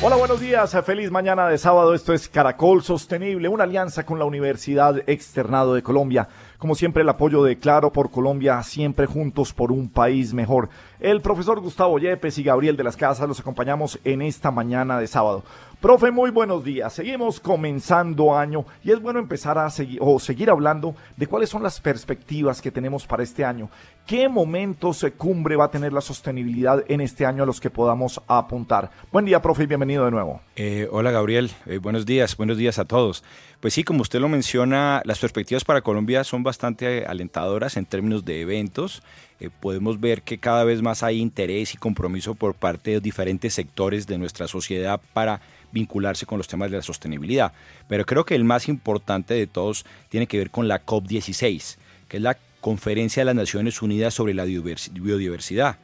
Hola, buenos días. Feliz mañana de sábado. Esto es Caracol Sostenible, una alianza con la Universidad Externado de Colombia. Como siempre, el apoyo de Claro por Colombia, siempre juntos por un país mejor. El profesor Gustavo Yepes y Gabriel de las Casas los acompañamos en esta mañana de sábado. Profe, muy buenos días. Seguimos comenzando año y es bueno empezar a seguir o seguir hablando de cuáles son las perspectivas que tenemos para este año. ¿Qué momentos de cumbre va a tener la sostenibilidad en este año a los que podamos apuntar? Buen día, profe, y bienvenido de nuevo. Eh, hola, Gabriel. Eh, buenos días, buenos días a todos. Pues sí, como usted lo menciona, las perspectivas para Colombia son bastante alentadoras en términos de eventos. Eh, podemos ver que cada vez más hay interés y compromiso por parte de diferentes sectores de nuestra sociedad para vincularse con los temas de la sostenibilidad. Pero creo que el más importante de todos tiene que ver con la COP16, que es la Conferencia de las Naciones Unidas sobre la Biodiversidad,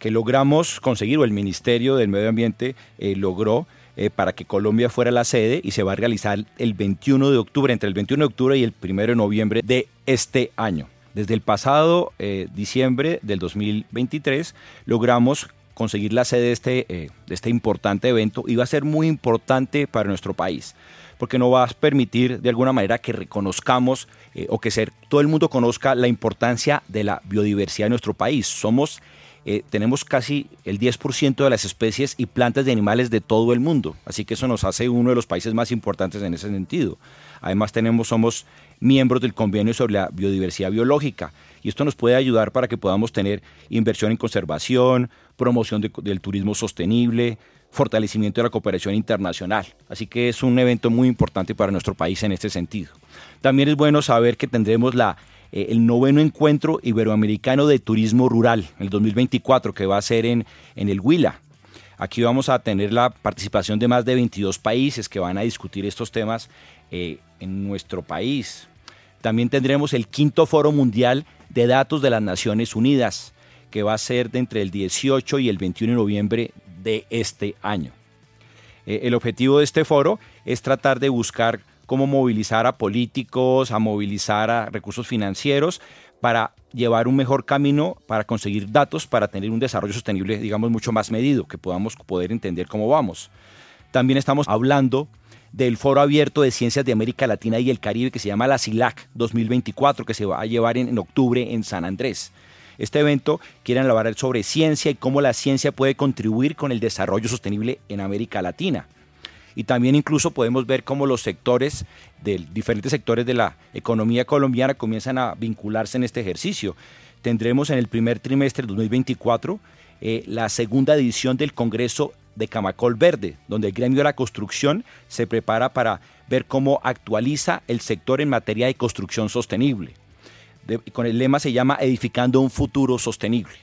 que logramos conseguir, o el Ministerio del Medio Ambiente eh, logró eh, para que Colombia fuera la sede y se va a realizar el 21 de octubre, entre el 21 de octubre y el 1 de noviembre de este año. Desde el pasado eh, diciembre del 2023 logramos conseguir la sede de este, eh, de este importante evento y va a ser muy importante para nuestro país porque nos va a permitir de alguna manera que reconozcamos o que ser, todo el mundo conozca la importancia de la biodiversidad de nuestro país. Somos, eh, tenemos casi el 10% de las especies y plantas de animales de todo el mundo, así que eso nos hace uno de los países más importantes en ese sentido. Además tenemos, somos miembros del convenio sobre la biodiversidad biológica y esto nos puede ayudar para que podamos tener inversión en conservación, promoción del turismo sostenible, fortalecimiento de la cooperación internacional. Así que es un evento muy importante para nuestro país en este sentido. También es bueno saber que tendremos la, eh, el noveno encuentro iberoamericano de turismo rural, el 2024, que va a ser en, en el Huila. Aquí vamos a tener la participación de más de 22 países que van a discutir estos temas eh, en nuestro país. También tendremos el quinto foro mundial de datos de las Naciones Unidas, que va a ser de entre el 18 y el 21 de noviembre de este año. Eh, el objetivo de este foro es tratar de buscar cómo movilizar a políticos, a movilizar a recursos financieros para llevar un mejor camino para conseguir datos para tener un desarrollo sostenible, digamos, mucho más medido, que podamos poder entender cómo vamos. También estamos hablando del Foro Abierto de Ciencias de América Latina y el Caribe que se llama la CILAC 2024, que se va a llevar en, octubre en San Andrés. Este evento quiere hablar sobre ciencia y cómo la ciencia puede contribuir con el desarrollo sostenible en América Latina. Y también incluso podemos ver cómo los sectores, de diferentes sectores de la economía colombiana comienzan a vincularse en este ejercicio. Tendremos en el primer trimestre del 2024 eh, la segunda edición del Congreso de Camacol Verde, donde el gremio de la construcción se prepara para ver cómo actualiza el sector en materia de construcción sostenible. con el lema se llama Edificando un futuro sostenible.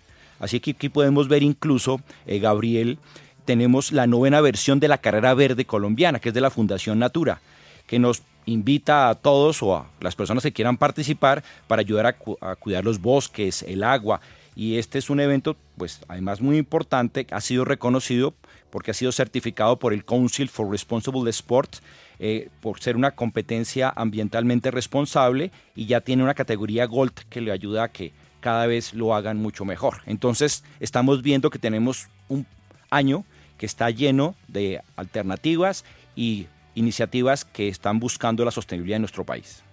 Así que aquí podemos ver incluso, eh, Gabriel, tenemos la novena versión de la carrera verde colombiana, que es de la Fundación Natura, que nos invita a todos o a las personas que quieran participar para ayudar a cuidar los bosques, el agua, y este es un evento, pues además muy importante, ha sido reconocido porque ha sido certificado por el Council for Responsible Sport eh, por ser una competencia ambientalmente responsable y ya tiene una categoría Gold que le ayuda a que cada vez lo hagan mucho mejor. Entonces estamos viendo que tenemos un año que está lleno de alternativas y iniciativas que están buscando la sostenibilidad en nuestro país.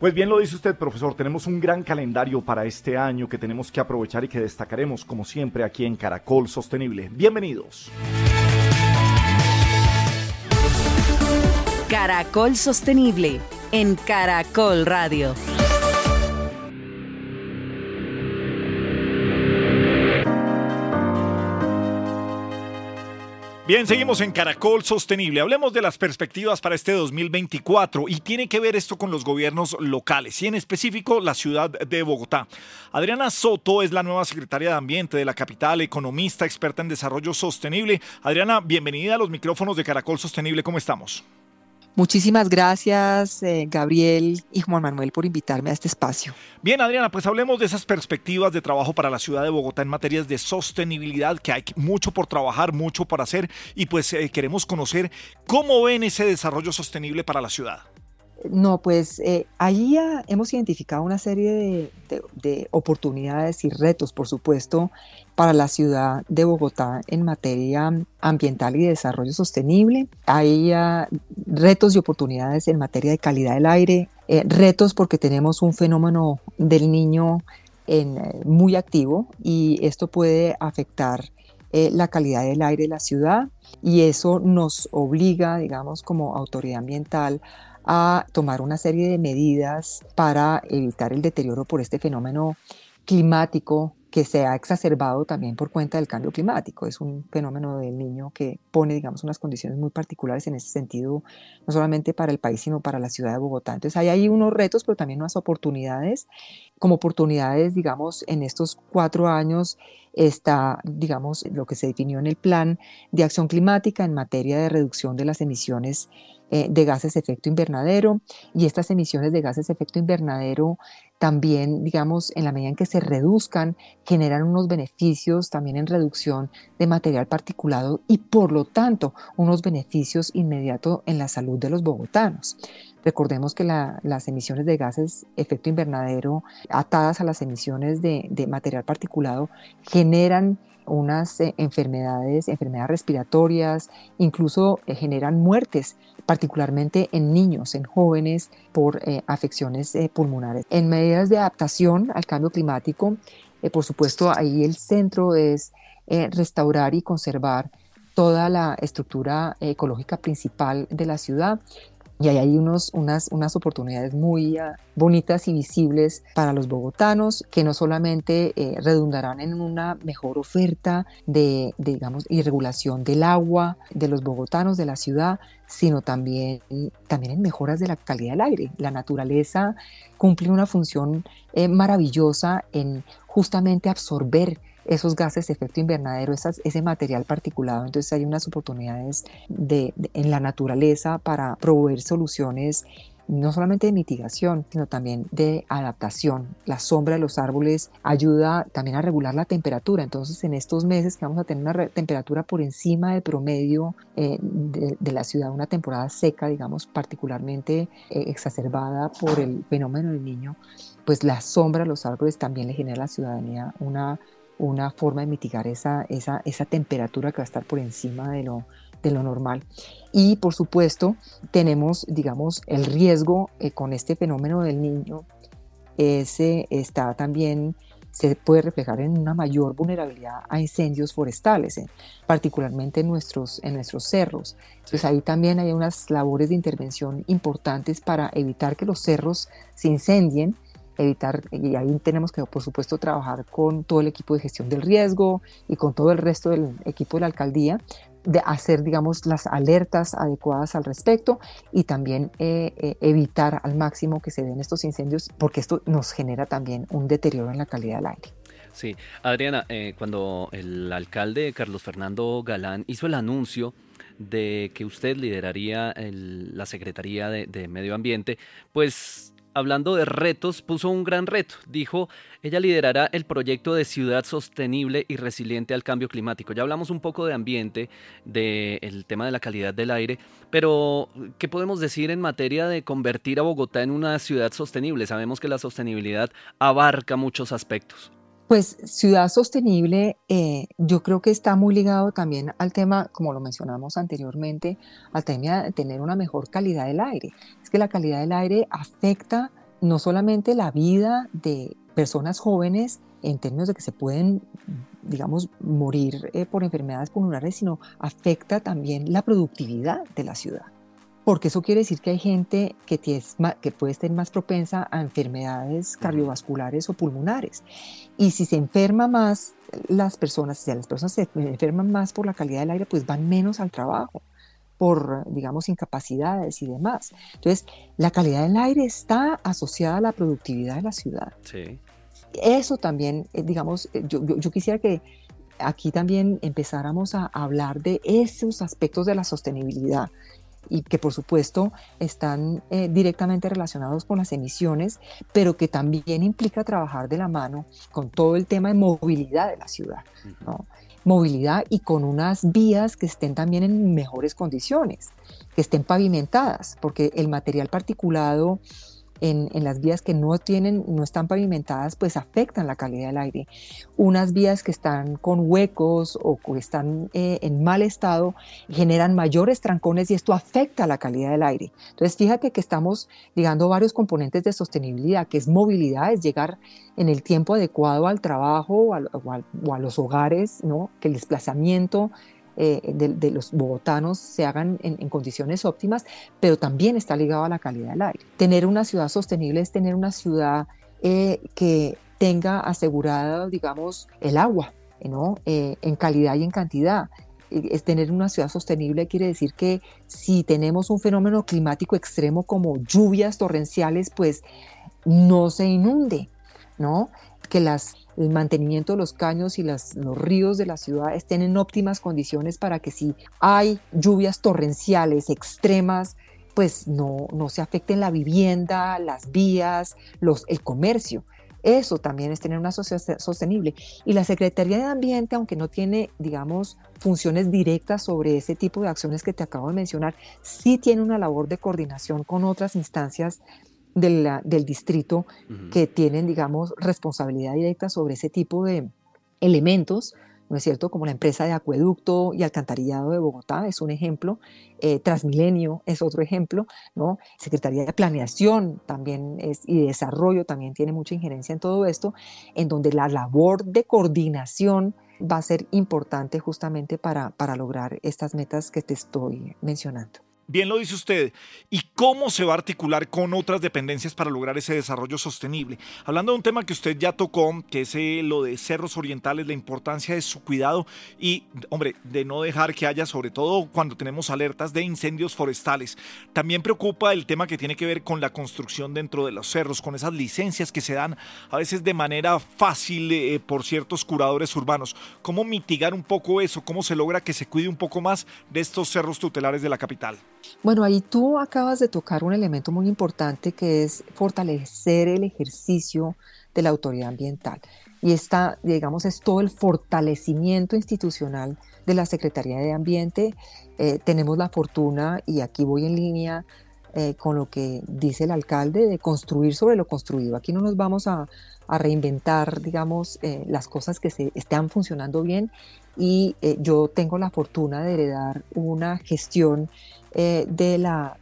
Pues bien lo dice usted, profesor, tenemos un gran calendario para este año que tenemos que aprovechar y que destacaremos como siempre aquí en Caracol Sostenible. Bienvenidos. Caracol Sostenible en Caracol Radio. Bien, seguimos en Caracol Sostenible. Hablemos de las perspectivas para este 2024 y tiene que ver esto con los gobiernos locales y en específico la ciudad de Bogotá. Adriana Soto es la nueva secretaria de Ambiente de la capital, economista, experta en desarrollo sostenible. Adriana, bienvenida a los micrófonos de Caracol Sostenible. ¿Cómo estamos? Muchísimas gracias, eh, Gabriel y Juan Manuel, por invitarme a este espacio. Bien, Adriana, pues hablemos de esas perspectivas de trabajo para la ciudad de Bogotá en materias de sostenibilidad, que hay mucho por trabajar, mucho por hacer, y pues eh, queremos conocer cómo ven ese desarrollo sostenible para la ciudad. No, pues eh, ahí hemos identificado una serie de, oportunidades y retos, por supuesto, para la ciudad de Bogotá en materia ambiental y de desarrollo sostenible. Hay retos y oportunidades en materia de calidad del aire, eh, retos porque tenemos un fenómeno del niño en, eh, muy activo y esto puede afectar la calidad del aire de la ciudad y eso nos obliga, digamos, como autoridad ambiental a tomar una serie de medidas para evitar el deterioro por este fenómeno climático que se ha exacerbado también por cuenta del cambio climático. Es un fenómeno del niño que pone, digamos, unas condiciones muy particulares en ese sentido, no solamente para el país, sino para la ciudad de Bogotá. Entonces hay ahí unos retos, pero también unas oportunidades. Como oportunidades, digamos, en estos cuatro años está, digamos, lo que se definió en el plan de acción climática en materia de reducción de las emisiones eh, de gases de efecto invernadero y estas emisiones de gases de efecto invernadero también, digamos, en la medida en que se reduzcan, generan unos beneficios también en reducción de material particulado y por lo tanto unos beneficios inmediatos en la salud de los bogotanos. Recordemos que las emisiones de gases efecto invernadero atadas a las emisiones de, de material particulado generan unas eh, enfermedades, enfermedades respiratorias, incluso eh, generan muertes, particularmente en niños, en jóvenes, por eh, afecciones pulmonares. En medidas de adaptación al cambio climático, por supuesto, ahí el centro es restaurar y conservar toda la estructura ecológica principal de la ciudad y ahí hay unos, unas, unas oportunidades muy ah, bonitas y visibles para los bogotanos que no solamente eh, redundarán en una mejor oferta de, digamos, y regulación del agua de los bogotanos de la ciudad, sino también, también en mejoras de la calidad del aire. La naturaleza cumple una función eh, maravillosa en justamente absorber esos gases de efecto invernadero, ese material particulado. Entonces hay unas oportunidades de, en la naturaleza para proveer soluciones no solamente de mitigación, sino también de adaptación. La sombra de los árboles ayuda también a regular la temperatura. Entonces, en estos meses que vamos a tener una temperatura por encima del promedio eh, de, la ciudad, una temporada seca, digamos, particularmente eh, exacerbada por el fenómeno del niño, pues la sombra de los árboles también le genera a la ciudadanía una una forma de mitigar esa, esa, esa temperatura que va a estar por encima de lo, de lo normal. Y por supuesto tenemos, digamos, el riesgo eh, con este fenómeno del niño, ese está también, se puede reflejar en una mayor vulnerabilidad a incendios forestales, eh, particularmente en nuestros, en nuestros cerros. Entonces ahí también hay unas labores de intervención importantes para evitar que los cerros se incendien evitar, y ahí tenemos que, por supuesto, trabajar con todo el equipo de gestión del riesgo y con todo el resto del equipo de la alcaldía, de hacer, digamos, las alertas adecuadas al respecto y también eh, eh, evitar al máximo que se den estos incendios, porque esto nos genera también un deterioro en la calidad del aire. Sí, Adriana, eh, cuando el alcalde Carlos Fernando Galán hizo el anuncio de que usted lideraría la Secretaría de Medio Ambiente, pues hablando de retos, puso un gran reto. Dijo, ella liderará el proyecto de ciudad sostenible y resiliente al cambio climático. Ya hablamos un poco de ambiente, del tema de la calidad del aire, pero ¿qué podemos decir en materia de convertir a Bogotá en una ciudad sostenible? Sabemos que la sostenibilidad abarca muchos aspectos. Pues ciudad sostenible, eh, yo creo que está muy ligado también al tema, como lo mencionamos anteriormente, al tema de tener una mejor calidad del aire. Es que la calidad del aire afecta no solamente la vida de personas jóvenes en términos de que se pueden, digamos, morir eh, por enfermedades pulmonares, sino afecta también la productividad de la ciudad. Porque eso quiere decir que hay gente que, que puede estar más propensa a enfermedades cardiovasculares o pulmonares. Y si se enferma más las personas, si las personas se enferman más por la calidad del aire, pues van menos al trabajo por, digamos, incapacidades y demás. Entonces, la calidad del aire está asociada a la productividad de la ciudad. Sí. Eso también, eh, digamos, eh, yo, yo quisiera que aquí también empezáramos a hablar de esos aspectos de la sostenibilidad y que por supuesto están eh, directamente relacionados con las emisiones, pero que también implica trabajar de la mano con todo el tema de movilidad de la ciudad. Movilidad y con unas vías que estén también en mejores condiciones, que estén pavimentadas, porque el material particulado en, las vías que no tienen, no están pavimentadas, pues afectan la calidad del aire. Unas vías que están con huecos o que están eh, en mal estado generan mayores trancones y esto afecta la calidad del aire. Entonces, fíjate que estamos ligando varios componentes de sostenibilidad, que es movilidad, es llegar en el tiempo adecuado al trabajo o a, o a los hogares, ¿no? que el desplazamiento eh, de, los bogotanos se hagan en, condiciones óptimas, pero también está ligado a la calidad del aire. Tener una ciudad sostenible es tener una ciudad eh, que tenga asegurada, digamos, el agua, ¿no? Eh, en calidad y en cantidad. Es tener una ciudad sostenible quiere decir que si tenemos un fenómeno climático extremo como lluvias torrenciales, pues no se inunde, ¿no? Que las el mantenimiento de los caños y los ríos de la ciudad estén en óptimas condiciones para que si hay lluvias torrenciales extremas, pues no, no se afecten la vivienda, las vías, los, el comercio. Eso también es tener una sociedad sostenible. Y la Secretaría de Ambiente, aunque no tiene, digamos, funciones directas sobre ese tipo de acciones que te acabo de mencionar, sí tiene una labor de coordinación con otras instancias del distrito que tienen, digamos, responsabilidad directa sobre ese tipo de elementos, ¿no es cierto? Como la empresa de acueducto y alcantarillado de Bogotá es un ejemplo, eh, Transmilenio es otro ejemplo, ¿no? Secretaría de Planeación también es, y Desarrollo también tiene mucha injerencia en todo esto, en donde la labor de coordinación va a ser importante justamente para, para lograr estas metas que te estoy mencionando. Bien lo dice usted. ¿Y cómo se va a articular con otras dependencias para lograr ese desarrollo sostenible? Hablando de un tema que usted ya tocó, que es eh, lo de cerros orientales, la importancia de su cuidado y, hombre, de no dejar que haya, sobre todo cuando tenemos alertas de incendios forestales. También preocupa el tema que tiene que ver con la construcción dentro de los cerros, con esas licencias que se dan a veces de manera fácil eh, por ciertos curadores urbanos. ¿Cómo mitigar un poco eso? ¿Cómo se logra que se cuide un poco más de estos cerros tutelares de la capital? Bueno, ahí tú acabas de tocar un elemento muy importante que es fortalecer el ejercicio de la autoridad ambiental. Y esta, digamos, es todo el fortalecimiento institucional de la Secretaría de Ambiente. Eh, tenemos la fortuna, y aquí voy en línea eh, con lo que dice el alcalde, de construir sobre lo construido. Aquí no nos vamos a, reinventar, digamos, eh, las cosas que se están funcionando bien. Y yo tengo la fortuna de heredar una gestión eh, de la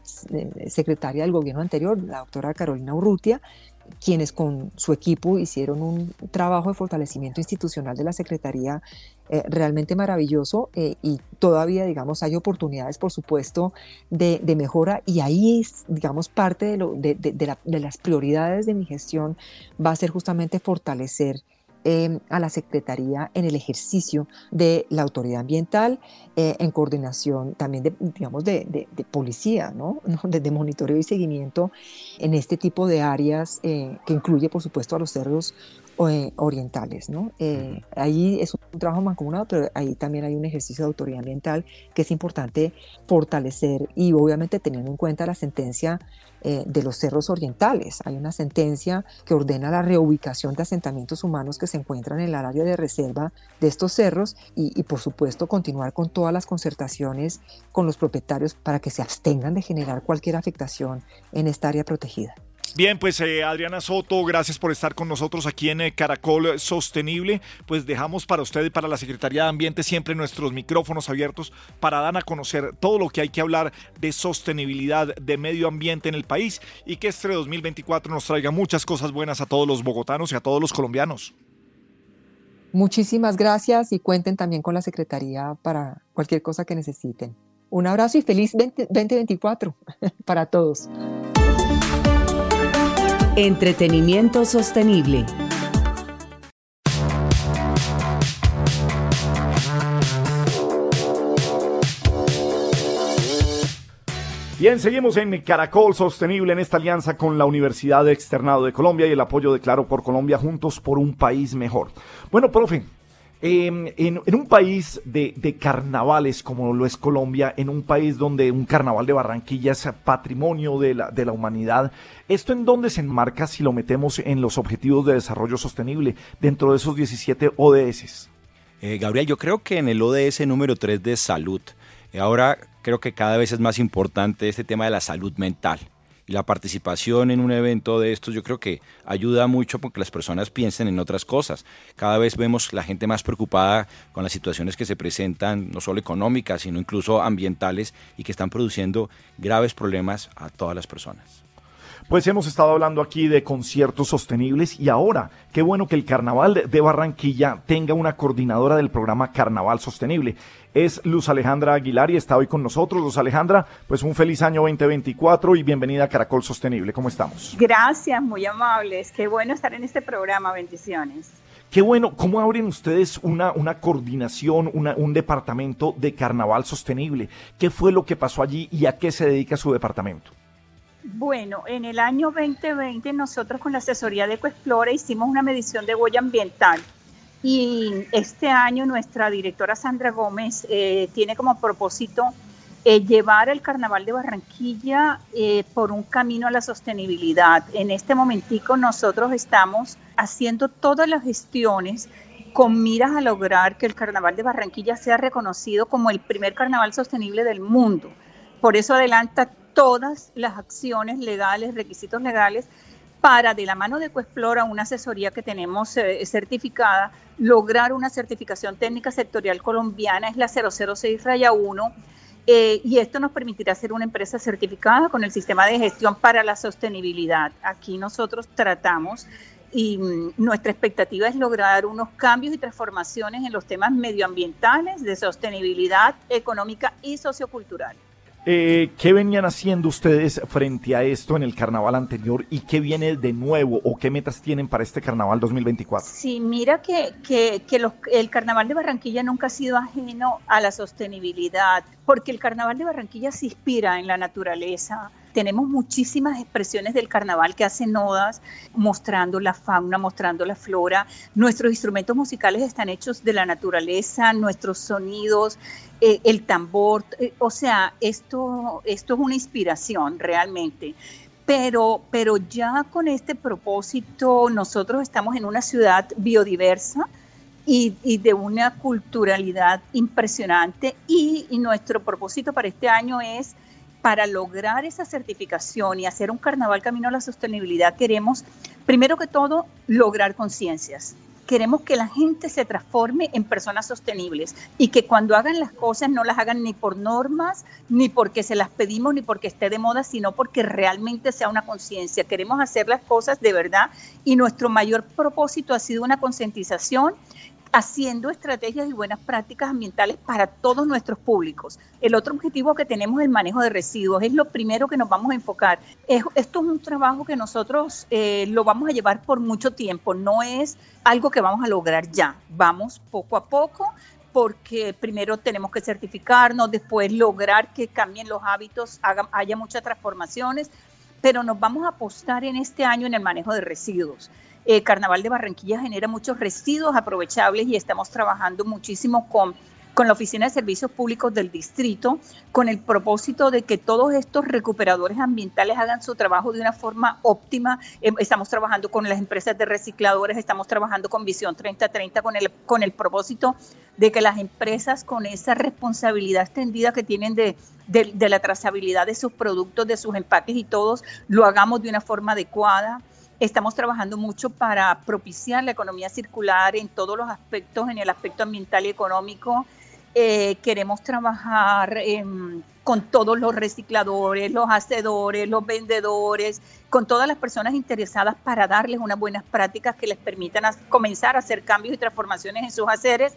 secretaria del gobierno anterior, la doctora Carolina Urrutia, quienes con su equipo hicieron un trabajo de fortalecimiento institucional de la Secretaría eh, realmente maravilloso eh, y todavía, digamos, hay oportunidades, por supuesto, de, mejora y ahí, es, digamos, parte de, lo, de, de, las prioridades de mi gestión va a ser justamente fortalecer Em, a la Secretaría en el ejercicio de la autoridad ambiental, eh, en coordinación también de, digamos, de, policía, ¿no? de, monitoreo y seguimiento en este tipo de áreas eh, que incluye, por supuesto, a los cerros orientales. ¿no? ahí es un trabajo mancomunado, pero ahí también hay un ejercicio de autoridad ambiental que es importante fortalecer y obviamente teniendo en cuenta la sentencia eh, de los cerros orientales. Hay una sentencia que ordena la reubicación de asentamientos humanos que se encuentran en el área de reserva de estos cerros y, por supuesto continuar con todas las concertaciones con los propietarios para que se abstengan de generar cualquier afectación en esta área protegida. Bien, pues eh, Adriana Soto, gracias por estar con nosotros aquí en eh, Caracol Sostenible. Pues dejamos para usted y para la Secretaría de Ambiente siempre nuestros micrófonos abiertos para dar a conocer todo lo que hay que hablar de sostenibilidad, de medio ambiente en el país y que este 2024 nos traiga muchas cosas buenas a todos los bogotanos y a todos los colombianos. Muchísimas gracias y cuenten también con la Secretaría para cualquier cosa que necesiten. Un abrazo y feliz 2024 para todos. Entretenimiento sostenible. Bien, seguimos en Caracol Sostenible en esta alianza con la Universidad Externado de Colombia y el apoyo de Claro por Colombia, juntos por un país mejor. Bueno, profe, Em, en, un país de, carnavales como lo es Colombia, en un país donde un carnaval de Barranquilla es patrimonio de la, humanidad, ¿esto en dónde se enmarca si lo metemos en los objetivos de desarrollo sostenible dentro de esos 17 ODS? Eh, Gabriel, yo creo que en el ODS número 3 de salud, eh, ahora creo que cada vez es más importante este tema de la salud mental y la participación en un evento de estos yo creo que ayuda mucho porque las personas piensen en otras cosas. Cada vez vemos la gente más preocupada con las situaciones que se presentan, no solo económicas, sino incluso ambientales y que están produciendo graves problemas a todas las personas. Pues hemos estado hablando aquí de conciertos sostenibles y ahora, qué bueno que el Carnaval de Barranquilla tenga una coordinadora del programa Carnaval Sostenible. Es Luz Alejandra Aguilar y está hoy con nosotros. Luz Alejandra, pues un feliz año 2024 y bienvenida a Caracol Sostenible. ¿Cómo estamos? Gracias, muy amables. Qué bueno estar en este programa. Bendiciones. Qué bueno, ¿cómo abren ustedes una, una coordinación, un departamento de carnaval sostenible? ¿Qué fue lo que pasó allí y a qué se dedica su departamento? Bueno, en el año 2020 nosotros con la asesoría de Ecoexplora hicimos una medición de huella ambiental y este año nuestra directora Sandra Gómez eh, tiene como propósito eh, llevar el Carnaval de Barranquilla eh, por un camino a la sostenibilidad. En este momentico nosotros estamos haciendo todas las gestiones con miras a lograr que el Carnaval de Barranquilla sea reconocido como el primer carnaval sostenible del mundo. Por eso adelanta todas las acciones legales, requisitos legales, para de la mano de Coexplora, una asesoría que tenemos eh, certificada, lograr una certificación técnica sectorial colombiana, es la 006 raya 1, eh, y esto nos permitirá ser una empresa certificada con el sistema de gestión para la sostenibilidad. Aquí nosotros tratamos y mm, nuestra expectativa es lograr unos cambios y transformaciones en los temas medioambientales, de sostenibilidad económica y sociocultural. Eh, ¿Qué venían haciendo ustedes frente a esto en el carnaval anterior y qué viene de nuevo o qué metas tienen para este carnaval 2024? Sí, mira que, que, el carnaval de Barranquilla nunca ha sido ajeno a la sostenibilidad, porque el carnaval de Barranquilla se inspira en la naturaleza, tenemos muchísimas expresiones del carnaval que hacen odas mostrando la fauna, mostrando la flora. Nuestros instrumentos musicales están hechos de la naturaleza, nuestros sonidos, eh, el tambor, eh, o sea, esto, esto es una inspiración realmente. Pero, pero ya con este propósito nosotros estamos en una ciudad biodiversa, y, de una culturalidad impresionante y, nuestro propósito para este año es para lograr esa certificación y hacer un carnaval camino a la sostenibilidad, queremos, primero que todo, lograr conciencias. Queremos que la gente se transforme en personas sostenibles y que cuando hagan las cosas no las hagan ni por normas, ni porque se las pedimos, ni porque esté de moda, sino porque realmente sea una conciencia. Queremos hacer las cosas de verdad y nuestro mayor propósito ha sido una concientización haciendo estrategias y buenas prácticas ambientales para todos nuestros públicos. El otro objetivo que tenemos es el manejo de residuos, es lo primero que nos vamos a enfocar. esto es un trabajo que nosotros eh, lo vamos a llevar por mucho tiempo, no es algo que vamos a lograr ya, vamos poco a poco porque primero tenemos que certificarnos, después lograr que cambien los hábitos, haya muchas transformaciones, pero nos vamos a apostar en este año en el manejo de residuos. El Carnaval de Barranquilla genera muchos residuos aprovechables y estamos trabajando muchísimo con, con la Oficina de Servicios Públicos del Distrito, con el propósito de que todos estos recuperadores ambientales hagan su trabajo de una forma óptima. Em, estamos trabajando con las empresas de recicladores, estamos trabajando con Visión 3030, con el, con el propósito de que las empresas con esa responsabilidad extendida que tienen de, de la trazabilidad de sus productos, de sus empaques y todos, lo hagamos de una forma adecuada Estamos trabajando mucho para propiciar la economía circular en todos los aspectos, en el aspecto ambiental y económico. Eh, queremos trabajar con todos los recicladores, los hacedores, los vendedores, con todas las personas interesadas para darles unas buenas prácticas que les permitan comenzar a hacer cambios y transformaciones en sus haceres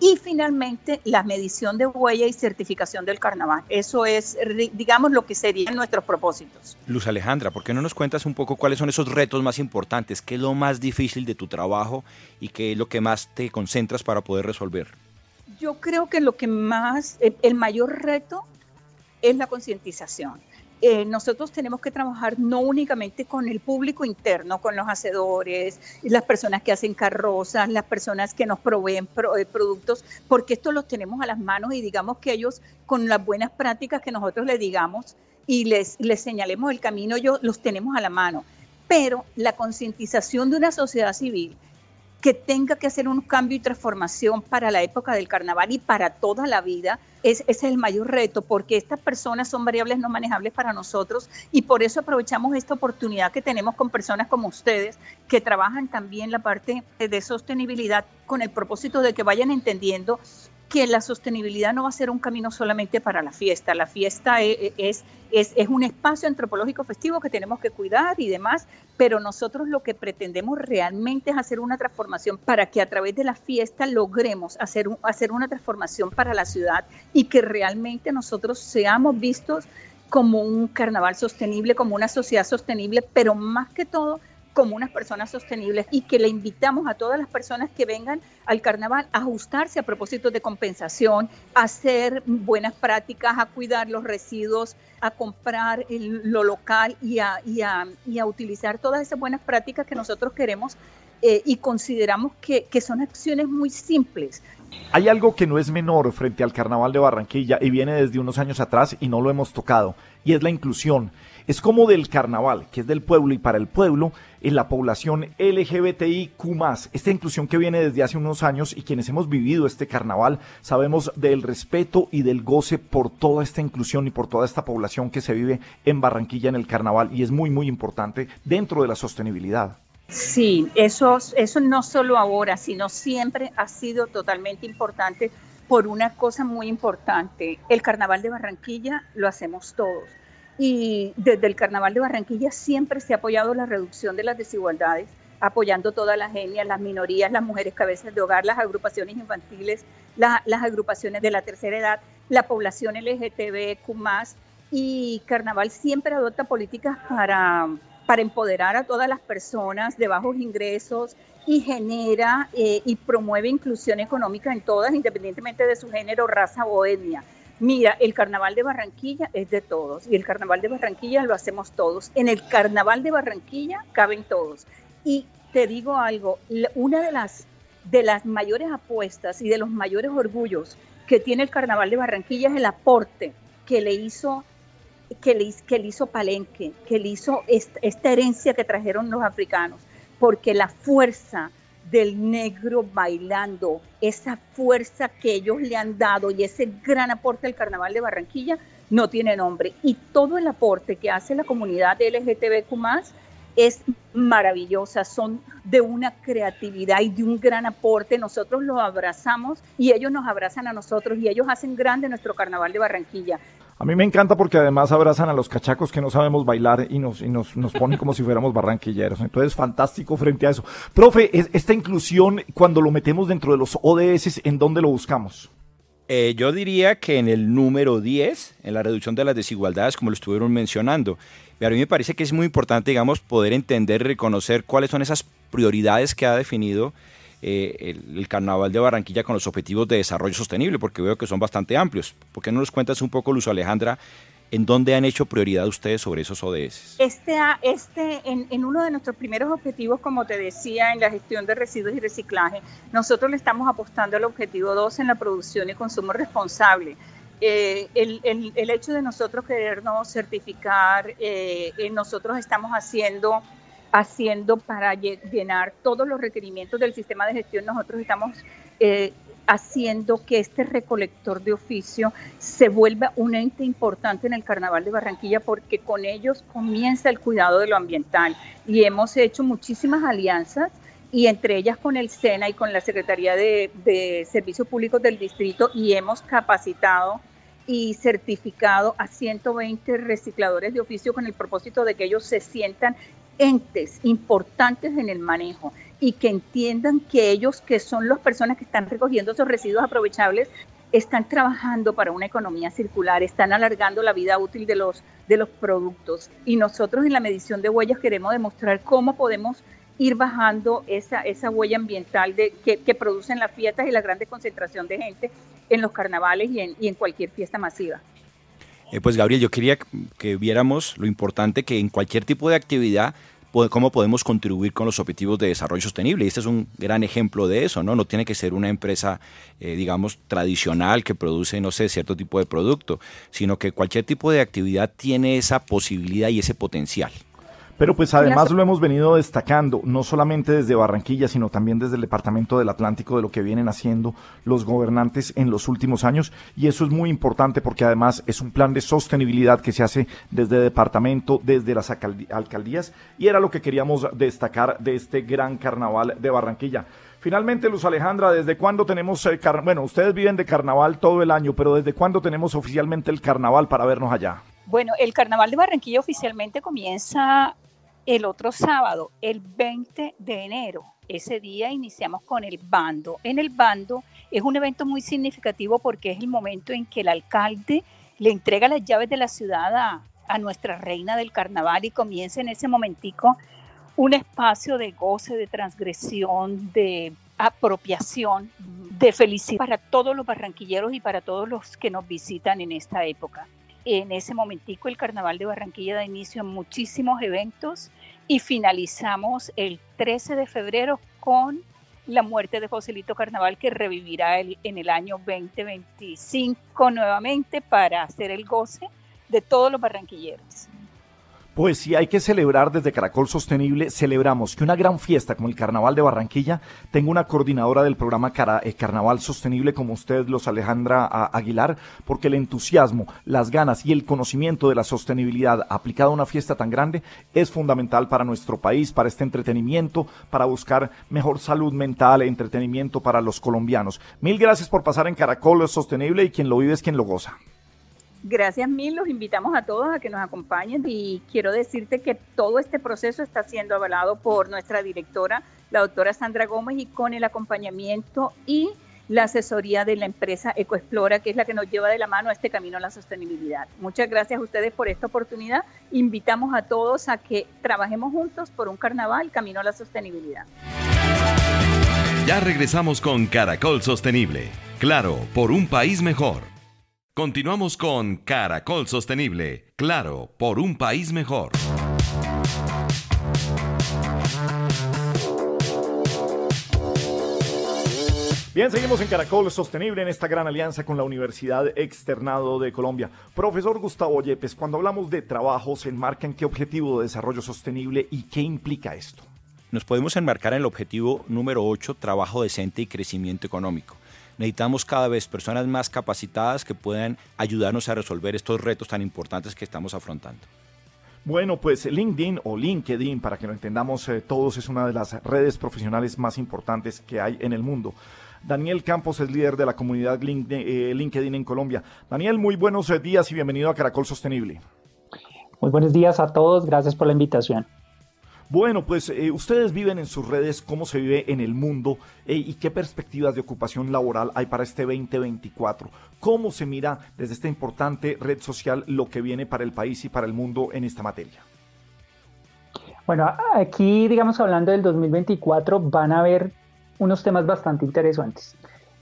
y finalmente, la medición de huella y certificación del carnaval. Eso es, digamos, lo que serían nuestros propósitos. Luz Alejandra, ¿por qué no nos cuentas un poco cuáles son esos retos más importantes? ¿Qué es lo más difícil de tu trabajo y qué es lo que más te concentras para poder resolver? Yo creo que lo que más, el mayor reto es la concientización. Eh, nosotros tenemos que trabajar no únicamente con el público interno, con los hacedores, las personas que hacen carrozas, las personas que nos proveen eh, productos, porque esto los tenemos a las manos y digamos que ellos con las buenas prácticas que nosotros les digamos y les, les señalemos el camino, yo los tenemos a la mano. Pero la concientización de una sociedad civil que tenga que hacer un cambio y transformación para la época del carnaval y para toda la vida, es, ese es el mayor reto, porque estas personas son variables no manejables para nosotros y por eso aprovechamos esta oportunidad que tenemos con personas como ustedes, que trabajan también la parte de sostenibilidad con el propósito de que vayan entendiendo que la sostenibilidad no va a ser un camino solamente para la fiesta. La fiesta e, e, es, es, es, un espacio antropológico festivo que tenemos que cuidar y demás, pero nosotros lo que pretendemos realmente es hacer una transformación para que a través de la fiesta logremos hacer, hacer una transformación para la ciudad y que realmente nosotros seamos vistos como un carnaval sostenible, como una sociedad sostenible, pero más que todo como unas personas sostenibles y que le invitamos a todas las personas que vengan al carnaval a ajustarse a propósito de compensación, a hacer buenas prácticas, a cuidar los residuos, a comprar lo local y a, y, a, utilizar todas esas buenas prácticas que nosotros queremos eh, y consideramos que, que son acciones muy simples. Hay algo que no es menor frente al carnaval de Barranquilla y viene desde unos años atrás y no lo hemos tocado, y es la inclusión. Es como del carnaval, que es del pueblo y para el pueblo, en la población LGBTIQ. Esta inclusión que viene desde hace unos años y quienes hemos vivido este carnaval sabemos del respeto y del goce por toda esta inclusión y por toda esta población que se vive en Barranquilla en el carnaval y es muy, muy importante dentro de la sostenibilidad. Sí, eso, eso no solo ahora, sino siempre ha sido totalmente importante por una cosa muy importante. El carnaval de Barranquilla lo hacemos todos y desde el Carnaval de Barranquilla siempre se ha apoyado la reducción de las desigualdades, apoyando todas las etnias, las minorías, las mujeres cabezas de hogar, las agrupaciones infantiles, las agrupaciones de la tercera edad, la población LGTBQ+, y Carnaval siempre adopta políticas para, para empoderar a todas las personas de bajos ingresos y genera eh, y promueve inclusión económica en todas, independientemente de su género, raza o etnia. Mira, el carnaval de Barranquilla es de todos y el carnaval de Barranquilla lo hacemos todos. En el carnaval de Barranquilla caben todos. Y te digo algo, una de las, de las mayores apuestas y de los mayores orgullos que tiene el carnaval de Barranquilla es el aporte que le hizo que le, hizo Palenque, que le hizo esta herencia que trajeron los africanos, porque la fuerza, del negro bailando, esa fuerza que ellos le han dado y ese gran aporte al Carnaval de Barranquilla no tiene nombre. Y todo el aporte que hace la comunidad LGTBQ es maravillosa, son de una creatividad y de un gran aporte. Nosotros los abrazamos y ellos nos abrazan a nosotros y ellos hacen grande nuestro carnaval de Barranquilla. A mí me encanta porque además abrazan a los cachacos que no sabemos bailar y nos, y nos, nos ponen como si fuéramos barranquilleros. Entonces, fantástico frente a eso. Profe, esta inclusión, cuando lo metemos dentro de los ODS, ¿en dónde lo buscamos? Eh, yo diría que en el número 10, en la reducción de las desigualdades, como lo estuvieron mencionando. Y a mí me parece que es muy importante, digamos, poder entender y reconocer cuáles son esas prioridades que ha definido eh, el, Carnaval de Barranquilla con los objetivos de desarrollo sostenible, porque veo que son bastante amplios. ¿Por qué no nos cuentas un poco, Luz Alejandra, en dónde han hecho prioridad ustedes sobre esos ODS? Este, este en, uno de nuestros primeros objetivos, como te decía, en la gestión de residuos y reciclaje, nosotros le estamos apostando al objetivo 2 en la producción y consumo responsable. Eh, el, hecho de nosotros querernos certificar, eh, nosotros estamos haciendo haciendo para llenar todos los requerimientos del sistema de gestión. Nosotros estamos eh, haciendo que este recolector de oficio se vuelva un ente importante en el Carnaval de Barranquilla porque con ellos comienza el cuidado de lo ambiental y hemos hecho muchísimas alianzas y entre ellas con el SENA y con la Secretaría de, de Servicios Públicos del Distrito y hemos capacitado y certificado a 120 recicladores de oficio con el propósito de que ellos se sientan entes importantes en el manejo y que entiendan que ellos, que son las personas que están recogiendo esos residuos aprovechables, están trabajando para una economía circular, están alargando la vida útil de los, de los productos. Y nosotros en la medición de huellas queremos demostrar cómo podemos ir bajando esa, esa huella ambiental de, que, que producen las fiestas y la grande concentración de gente en los carnavales y en, y en cualquier fiesta masiva. Eh, pues Gabriel, yo quería que viéramos lo importante que en cualquier tipo de actividad cómo podemos contribuir con los objetivos de desarrollo sostenible. Y este es un gran ejemplo de eso, ¿no? No tiene que ser una empresa, eh, digamos, tradicional que produce, no sé, cierto tipo de producto, sino que cualquier tipo de actividad tiene esa posibilidad y ese potencial. Pero pues además lo hemos venido destacando, no solamente desde Barranquilla, sino también desde el Departamento del Atlántico, de lo que vienen haciendo los gobernantes en los últimos años. Y eso es muy importante porque además es un plan de sostenibilidad que se hace desde el departamento, desde las alcaldías. Y era lo que queríamos destacar de este gran carnaval de Barranquilla. Finalmente, Luz Alejandra, ¿desde cuándo tenemos, el carnaval? bueno, ustedes viven de carnaval todo el año, pero ¿desde cuándo tenemos oficialmente el carnaval para vernos allá? Bueno, el carnaval de Barranquilla oficialmente comienza el otro sábado, el 20 de enero. Ese día iniciamos con el bando. En el bando es un evento muy significativo porque es el momento en que el alcalde le entrega las llaves de la ciudad a, nuestra reina del carnaval y comienza en ese momentico un espacio de goce, de transgresión, de apropiación, de felicidad para todos los barranquilleros y para todos los que nos visitan en esta época. En ese momentico el Carnaval de Barranquilla da inicio a muchísimos eventos y finalizamos el 13 de febrero con la muerte de Joselito Carnaval que revivirá en el año 2025 nuevamente para hacer el goce de todos los barranquilleros. Pues sí, hay que celebrar desde Caracol Sostenible. Celebramos que una gran fiesta como el Carnaval de Barranquilla tenga una coordinadora del programa eh, Carnaval Sostenible como usted, los Alejandra Aguilar, porque el entusiasmo, las ganas y el conocimiento de la sostenibilidad aplicado a una fiesta tan grande es fundamental para nuestro país, para este entretenimiento, para buscar mejor salud mental, e entretenimiento para los colombianos. Mil gracias por pasar en Caracol Sostenible y quien lo vive es quien lo goza. Gracias mil, los invitamos a todos a que nos acompañen y quiero decirte que todo este proceso está siendo avalado por nuestra directora, la doctora Sandra Gómez, y con el acompañamiento y la asesoría de la empresa Ecoexplora, que es la que nos lleva de la mano a este camino a la sostenibilidad. Muchas gracias a ustedes por esta oportunidad. Invitamos a todos a que trabajemos juntos por un carnaval camino a la sostenibilidad. Ya regresamos con Caracol Sostenible. Claro, por un país mejor. Continuamos con Caracol Sostenible, claro, por un país mejor. Bien, seguimos en Caracol Sostenible en esta gran alianza con la Universidad Externado de Colombia. Profesor Gustavo Yepes, cuando hablamos de trabajo, ¿se enmarca en qué objetivo de desarrollo sostenible y qué implica esto? Nos podemos enmarcar en el objetivo número 8, trabajo decente y crecimiento económico necesitamos cada vez personas más capacitadas que puedan ayudarnos a resolver estos retos tan importantes que estamos afrontando. Bueno, pues LinkedIn o LinkedIn, para que lo entendamos eh, todos, es una de las redes profesionales más importantes que hay en el mundo. Daniel Campos es líder de la comunidad eh, LinkedIn en Colombia. Daniel, muy buenos eh, días y bienvenido a Caracol Sostenible. Muy buenos días a todos, gracias por la invitación. Bueno, pues eh, ustedes viven en sus redes cómo se vive en el mundo eh, y qué perspectivas de ocupación laboral hay para este 2024. ¿Cómo se mira desde esta importante red social lo que viene para el país y para el mundo en esta materia? Bueno, aquí, digamos, hablando del 2024, van a haber unos temas bastante interesantes.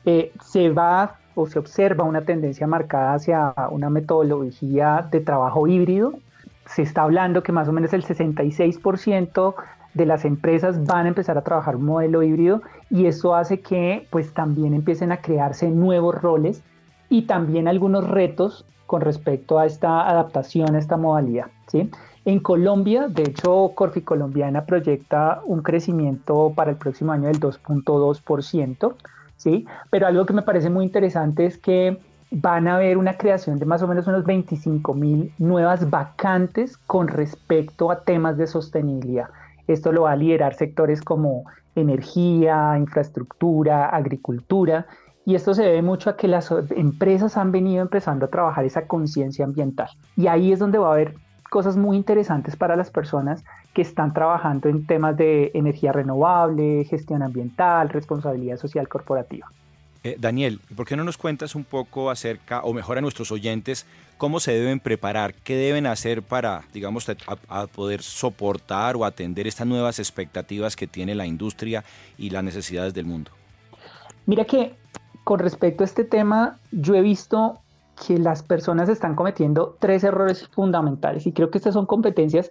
Eh, se va o se observa una tendencia marcada hacia una metodología de trabajo híbrido, se está hablando que más o menos el 66% de las empresas van a empezar a trabajar un modelo híbrido y eso hace que pues también empiecen a crearse nuevos roles y también algunos retos con respecto a esta adaptación a esta modalidad. ¿sí? En Colombia, de hecho, Corfi Colombiana proyecta un crecimiento para el próximo año del 2.2%, ¿sí? pero algo que me parece muy interesante es que van a haber una creación de más o menos unos 25 mil nuevas vacantes con respecto a temas de sostenibilidad. Esto lo va a liderar sectores como energía, infraestructura, agricultura, y esto se debe mucho a que las empresas han venido empezando a trabajar esa conciencia ambiental. Y ahí es donde va a haber cosas muy interesantes para las personas que están trabajando en temas de energía renovable, gestión ambiental, responsabilidad social corporativa. Eh, Daniel, ¿por qué no nos cuentas un poco acerca, o mejor a nuestros oyentes, cómo se deben preparar, qué deben hacer para, digamos, a, poder soportar o atender estas nuevas expectativas que tiene la industria y las necesidades del mundo? Mira que con respecto a este tema, yo he visto que las personas están cometiendo tres errores fundamentales y creo que estas son competencias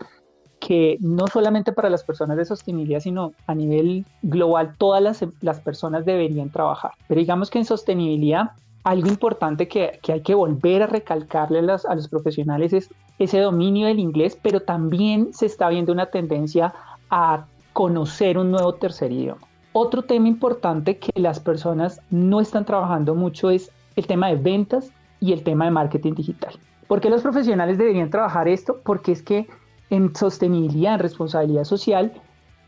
que no solamente para las personas de sostenibilidad, sino a nivel global todas las, las personas deberían trabajar. Pero digamos que en sostenibilidad algo importante que, que, hay que volver a recalcarle a los, a los, profesionales es ese dominio del inglés, pero también se está viendo una tendencia a conocer un nuevo tercer idioma. Otro tema importante que las personas no están trabajando mucho es el tema de ventas y el tema de marketing digital. ¿Por qué los profesionales deberían trabajar esto? Porque es que en sostenibilidad, en responsabilidad social,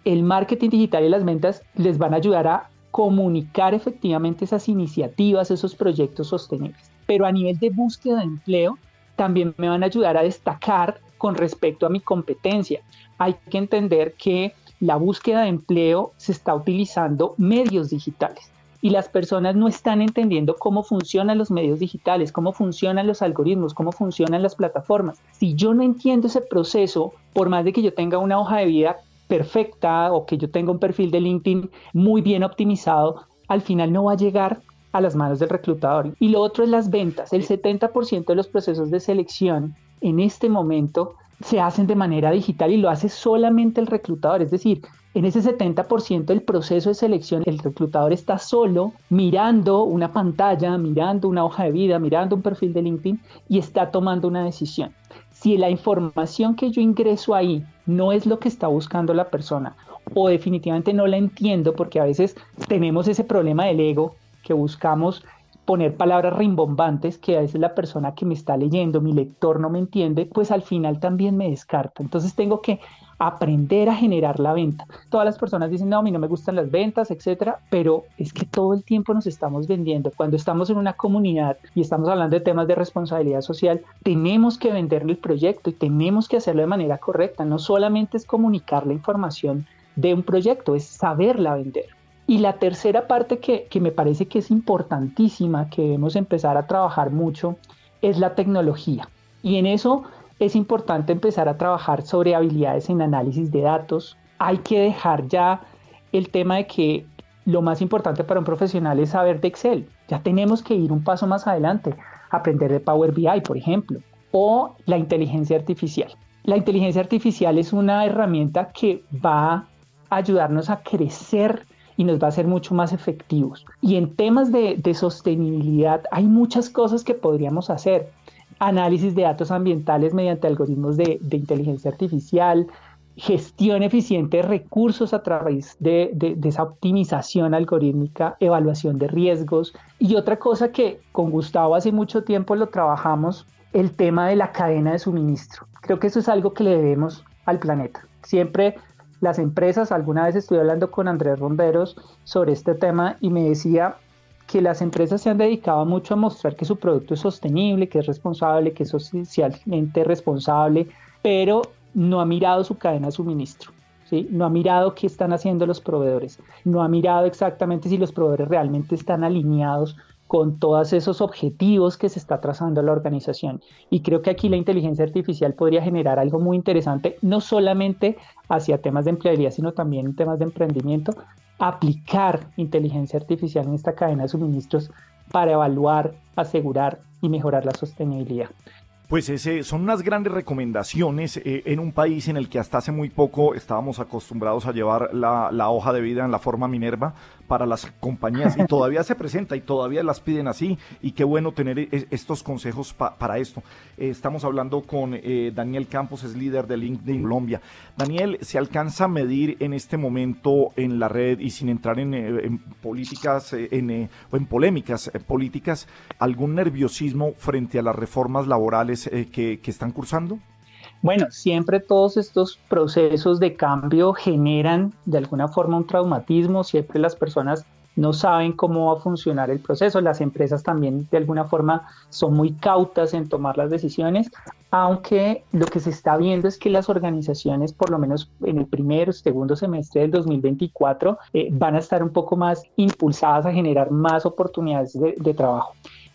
el marketing digital y las ventas les van a ayudar a comunicar efectivamente esas iniciativas, esos proyectos sostenibles. Pero a nivel de búsqueda de empleo, también me van a ayudar a destacar con respecto a mi competencia. Hay que entender que la búsqueda de empleo se está utilizando medios digitales y las personas no están entendiendo cómo funcionan los medios digitales, cómo funcionan los algoritmos, cómo funcionan las plataformas. Si yo no entiendo ese proceso, por más de que yo tenga una hoja de vida perfecta o que yo tenga un perfil de LinkedIn muy bien optimizado, al final no va a llegar a las manos del reclutador. Y lo otro es las ventas. El 70% de los procesos de selección en este momento se hacen de manera digital y lo hace solamente el reclutador. Es decir, en ese 70% del proceso de selección, el reclutador está solo mirando una pantalla, mirando una hoja de vida, mirando un perfil de LinkedIn y está tomando una decisión. Si la información que yo ingreso ahí no es lo que está buscando la persona o definitivamente no la entiendo porque a veces tenemos ese problema del ego que buscamos poner palabras rimbombantes que a veces la persona que me está leyendo, mi lector no me entiende, pues al final también me descarta. Entonces tengo que aprender a generar la venta. Todas las personas dicen, no, a mí no me gustan las ventas, etcétera, pero es que todo el tiempo nos estamos vendiendo. Cuando estamos en una comunidad y estamos hablando de temas de responsabilidad social, tenemos que venderle el proyecto y tenemos que hacerlo de manera correcta. No solamente es comunicar la información de un proyecto, es saberla vender. Y la tercera parte que, que me parece que es importantísima, que debemos empezar a trabajar mucho, es la tecnología. Y en eso es importante empezar a trabajar sobre habilidades en análisis de datos. Hay que dejar ya el tema de que lo más importante para un profesional es saber de Excel. Ya tenemos que ir un paso más adelante, aprender de Power BI, por ejemplo, o la inteligencia artificial. La inteligencia artificial es una herramienta que va a ayudarnos a crecer y nos va a hacer mucho más efectivos. Y en temas de, de sostenibilidad hay muchas cosas que podríamos hacer análisis de datos ambientales mediante algoritmos de, inteligencia artificial, gestión eficiente de recursos a través de, de, esa optimización algorítmica, evaluación de riesgos. Y otra cosa que con Gustavo hace mucho tiempo lo trabajamos, el tema de la cadena de suministro. Creo que eso es algo que le debemos al planeta. Siempre las empresas, alguna vez estuve hablando con Andrés Ronderos sobre este tema y me decía, que las empresas se han dedicado mucho a mostrar que su producto es sostenible, que es responsable, que es socialmente responsable, pero no ha mirado su cadena de suministro. ¿sí? No ha mirado qué están haciendo los proveedores. No ha mirado exactamente si los proveedores realmente están alineados con todos esos objetivos que se está trazando la organización. Y creo que aquí la inteligencia artificial podría generar algo muy interesante, no solamente hacia temas de empleabilidad, sino también en temas de emprendimiento, aplicar inteligencia artificial en esta cadena de suministros para evaluar, asegurar y mejorar la sostenibilidad. Pues ese, son unas grandes recomendaciones eh, en un país en el que hasta hace muy poco estábamos acostumbrados a llevar la, la, hoja de vida en la forma Minerva para las compañías y todavía se presenta y todavía las piden así y qué bueno tener e, estos consejos para esto. Eh, estamos hablando con eh, Daniel Campos, es líder de LinkedIn Colombia. Daniel, ¿se alcanza a medir en este momento en la red y sin entrar en, políticas en, o en polémicas políticas algún nerviosismo frente a las reformas laborales? Eh, que, están cursando? Bueno, siempre todos estos procesos de cambio generan de alguna forma un traumatismo, siempre las personas no saben cómo va a funcionar el proceso, las empresas también de alguna forma son muy cautas en tomar las decisiones, aunque lo que se está viendo es que las organizaciones, por lo menos en el primer o segundo semestre del 2024, eh, van a estar un poco más impulsadas a generar más oportunidades de trabajo.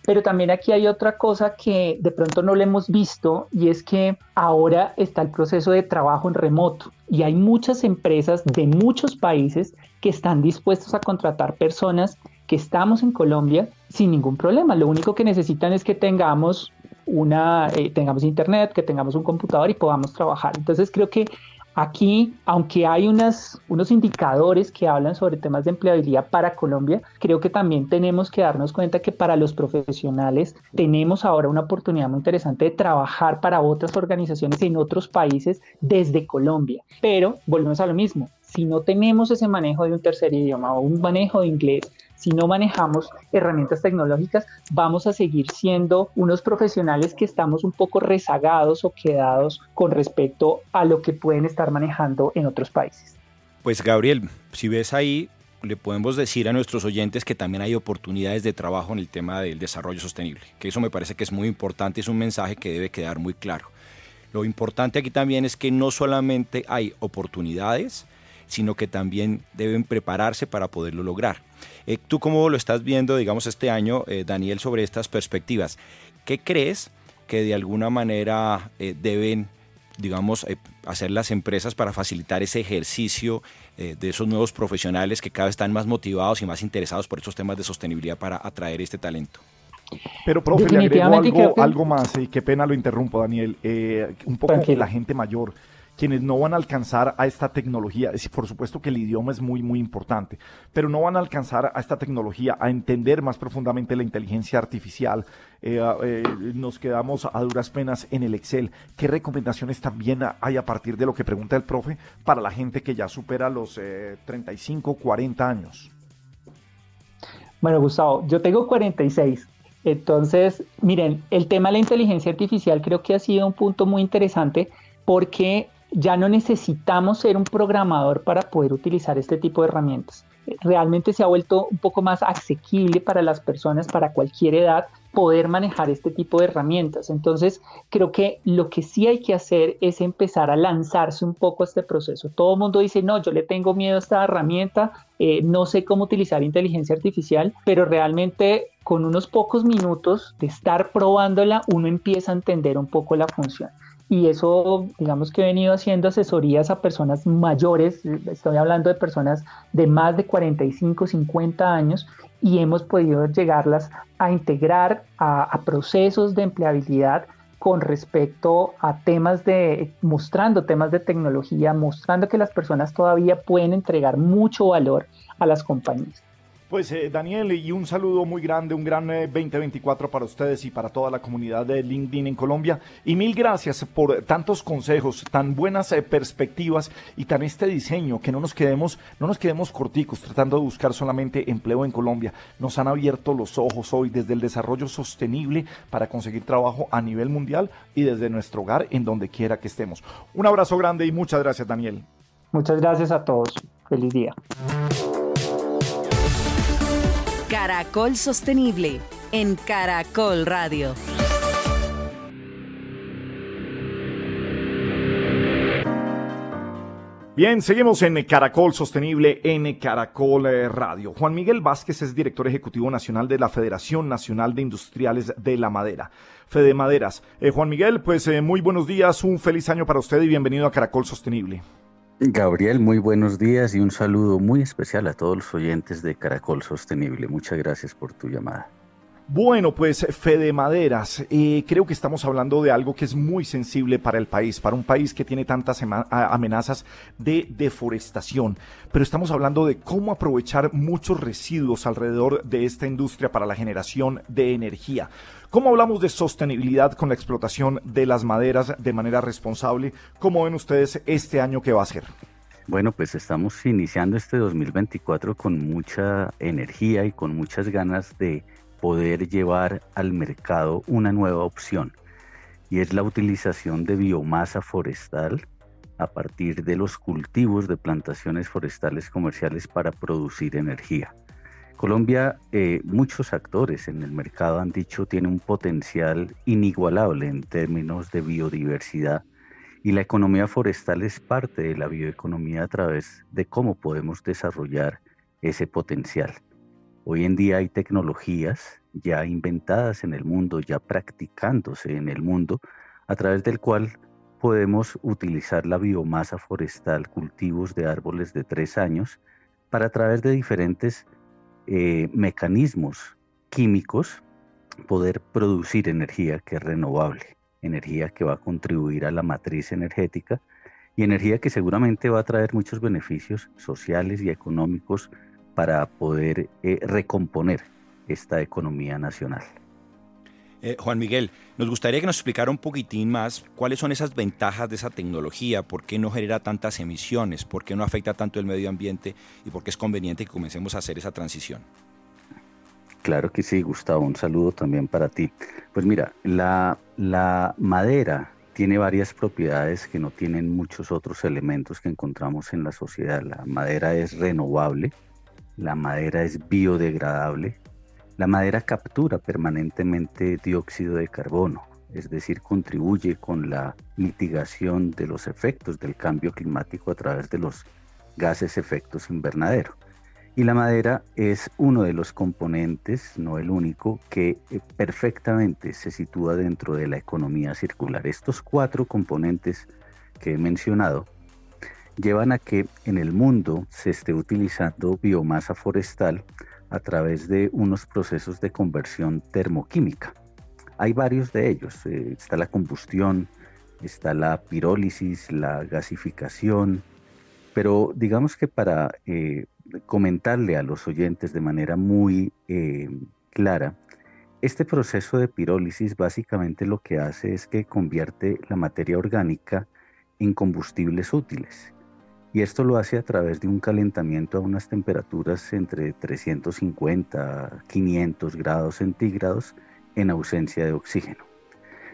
Pero también aquí hay otra cosa que de pronto no le hemos visto y es que ahora está el proceso de trabajo en remoto y hay muchas empresas de muchos países que están dispuestos a contratar personas que estamos en Colombia sin ningún problema. Lo único que necesitan es que tengamos una, eh, tengamos internet, que tengamos un computador y podamos trabajar. Entonces creo que Aquí, aunque hay unas, unos indicadores que hablan sobre temas de empleabilidad para Colombia, creo que también tenemos que darnos cuenta que para los profesionales tenemos ahora una oportunidad muy interesante de trabajar para otras organizaciones en otros países desde Colombia. Pero volvemos a lo mismo, si no tenemos ese manejo de un tercer idioma o un manejo de inglés, si no manejamos herramientas tecnológicas, vamos a seguir siendo unos profesionales que estamos un poco rezagados o quedados con respecto a lo que pueden estar manejando en otros países. Pues Gabriel, si ves ahí, le podemos decir a nuestros oyentes que también hay oportunidades de trabajo en el tema del desarrollo sostenible, que eso me parece que es muy importante, es un mensaje que debe quedar muy claro. Lo importante aquí también es que no solamente hay oportunidades, sino que también deben prepararse para poderlo lograr. Eh, ¿Tú cómo lo estás viendo, digamos, este año, eh, Daniel, sobre estas perspectivas? ¿Qué crees que de alguna manera eh, deben, digamos, hacer las empresas para facilitar ese ejercicio de esos nuevos profesionales que cada vez están más motivados y más interesados por estos temas de sostenibilidad para atraer este talento? Pero, profe, le agrego algo, algo más, y qué pena lo interrumpo, Daniel. un poco la gente mayor quienes no van a alcanzar a esta tecnología, por supuesto que el idioma es muy, muy importante, pero no van a alcanzar a esta tecnología, a entender más profundamente la inteligencia artificial. Eh, eh, nos quedamos a duras penas en el Excel. ¿Qué recomendaciones también hay a partir de lo que pregunta el profe para la gente que ya supera los 35, eh, 40 años? Bueno, Gustavo, yo tengo 46. Entonces, miren, el tema de la inteligencia artificial creo que ha sido un punto muy interesante porque ya no necesitamos ser un programador para poder utilizar este tipo de herramientas. Realmente se ha vuelto un poco más asequible para las personas, para cualquier edad, poder manejar este tipo de herramientas. Entonces, creo que lo que sí hay que hacer es empezar a lanzarse un poco a este proceso. Todo el mundo dice, no, yo le tengo miedo a esta herramienta, eh, no sé cómo utilizar inteligencia artificial, pero realmente con unos pocos minutos de estar probándola, uno empieza a entender un poco la función y eso, digamos que he venido haciendo asesorías a personas mayores, estoy hablando de personas de más de 45, 50 años, y hemos podido llegarlas a integrar a, procesos de empleabilidad con respecto a temas de, mostrando temas de tecnología, mostrando que las personas todavía pueden entregar mucho valor a las compañías. Pues eh, Daniel, y un saludo muy grande, un gran 2024 eh, para ustedes y para toda la comunidad de LinkedIn en Colombia. Y mil gracias por tantos consejos, tan buenas eh, perspectivas y tan este diseño, que no nos quedemos, no nos quedemos corticos tratando de buscar solamente empleo en Colombia. Nos han abierto los ojos hoy desde el desarrollo sostenible para conseguir trabajo a nivel mundial y desde nuestro hogar en donde quiera que estemos. Un abrazo grande y muchas gracias, Daniel. Muchas gracias a todos. Feliz día. Caracol Sostenible en Caracol Radio. Bien, seguimos en Caracol Sostenible en Caracol eh, Radio. Juan Miguel Vázquez es director ejecutivo nacional de la Federación Nacional de Industriales de la Madera. Fede Maderas. Eh, Juan Miguel, pues eh, muy buenos días, un feliz año para usted y bienvenido a Caracol Sostenible. Gabriel, muy buenos días y un saludo muy especial a todos los oyentes de Caracol Sostenible. Muchas gracias por tu llamada. Bueno, pues Fede Maderas, eh, creo que estamos hablando de algo que es muy sensible para el país, para un país que tiene tantas amenazas de deforestación, pero estamos hablando de cómo aprovechar muchos residuos alrededor de esta industria para la generación de energía. ¿Cómo hablamos de sostenibilidad con la explotación de las maderas de manera responsable? ¿Cómo ven ustedes este año que va a ser? Bueno, pues estamos iniciando este 2024 con mucha energía y con muchas ganas de poder llevar al mercado una nueva opción y es la utilización de biomasa forestal a partir de los cultivos de plantaciones forestales comerciales para producir energía. Colombia, eh, muchos actores en el mercado han dicho, tiene un potencial inigualable en términos de biodiversidad y la economía forestal es parte de la bioeconomía a través de cómo podemos desarrollar ese potencial. Hoy en día hay tecnologías ya inventadas en el mundo, ya practicándose en el mundo, a través del cual podemos utilizar la biomasa forestal, cultivos de árboles de tres años, para a través de diferentes eh, mecanismos químicos, poder producir energía que es renovable, energía que va a contribuir a la matriz energética y energía que seguramente va a traer muchos beneficios sociales y económicos para poder eh, recomponer esta economía nacional. Eh, Juan Miguel, nos gustaría que nos explicara un poquitín más cuáles son esas ventajas de esa tecnología, por qué no genera tantas emisiones, por qué no afecta tanto el medio ambiente y por qué es conveniente que comencemos a hacer esa transición. Claro que sí, Gustavo, un saludo también para ti. Pues mira, la, la madera tiene varias propiedades que no tienen muchos otros elementos que encontramos en la sociedad. La madera es renovable, la madera es biodegradable, la madera captura permanentemente dióxido de carbono, es decir, contribuye con la mitigación de los efectos del cambio climático a través de los gases efectos invernadero. Y la madera es uno de los componentes, no el único, que eh, perfectamente se sitúa dentro de la economía circular. Estos cuatro componentes que he mencionado llevan a que en el mundo se esté utilizando biomasa forestal a través de unos procesos de conversión termoquímica. Hay varios de ellos. Eh, está la combustión, está la pirólisis, la gasificación, pero digamos que para eh, comentarle a los oyentes de manera muy eh, clara, este proceso de pirólisis básicamente lo que hace es que convierte la materia orgánica en combustibles útiles y esto lo hace a través de un calentamiento a unas temperaturas entre 350 a 500 grados centígrados en ausencia de oxígeno.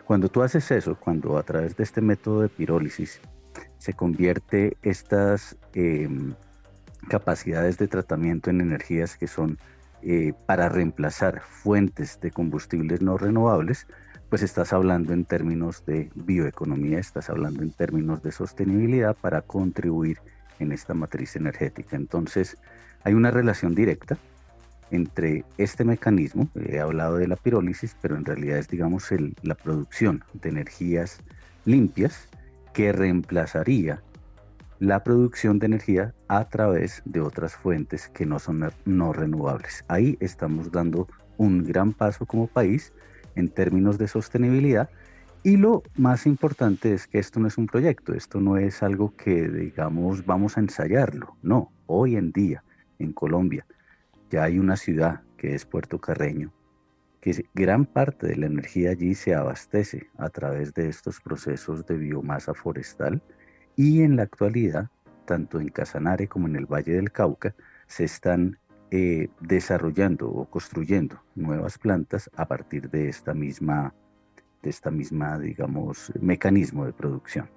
Cuando tú haces eso, cuando a través de este método de pirólisis se convierte estas em, capacidades de tratamiento en energías que son eh, para reemplazar fuentes de combustibles no renovables, pues estás hablando en términos de bioeconomía, estás hablando en términos de sostenibilidad para contribuir en esta matriz energética. Entonces, hay una relación directa entre este mecanismo, he hablado de la pirólisis, pero en realidad es, digamos, la producción de energías limpias que reemplazaría la producción de energía a través de otras fuentes que no son no renovables. Ahí estamos dando un gran paso como país en términos de sostenibilidad. Y lo más importante es que esto no es un proyecto, esto no es algo que digamos vamos a ensayarlo, no, hoy en día en Colombia ya hay una ciudad que es Puerto Carreño, que gran parte de la energía allí se abastece a través de estos procesos de biomasa forestal y en la actualidad, tanto en Casanare como en el Valle del Cauca, se están eh, desarrollando o construyendo nuevas plantas a partir de esta misma, de esta misma, digamos, mecanismo de producción.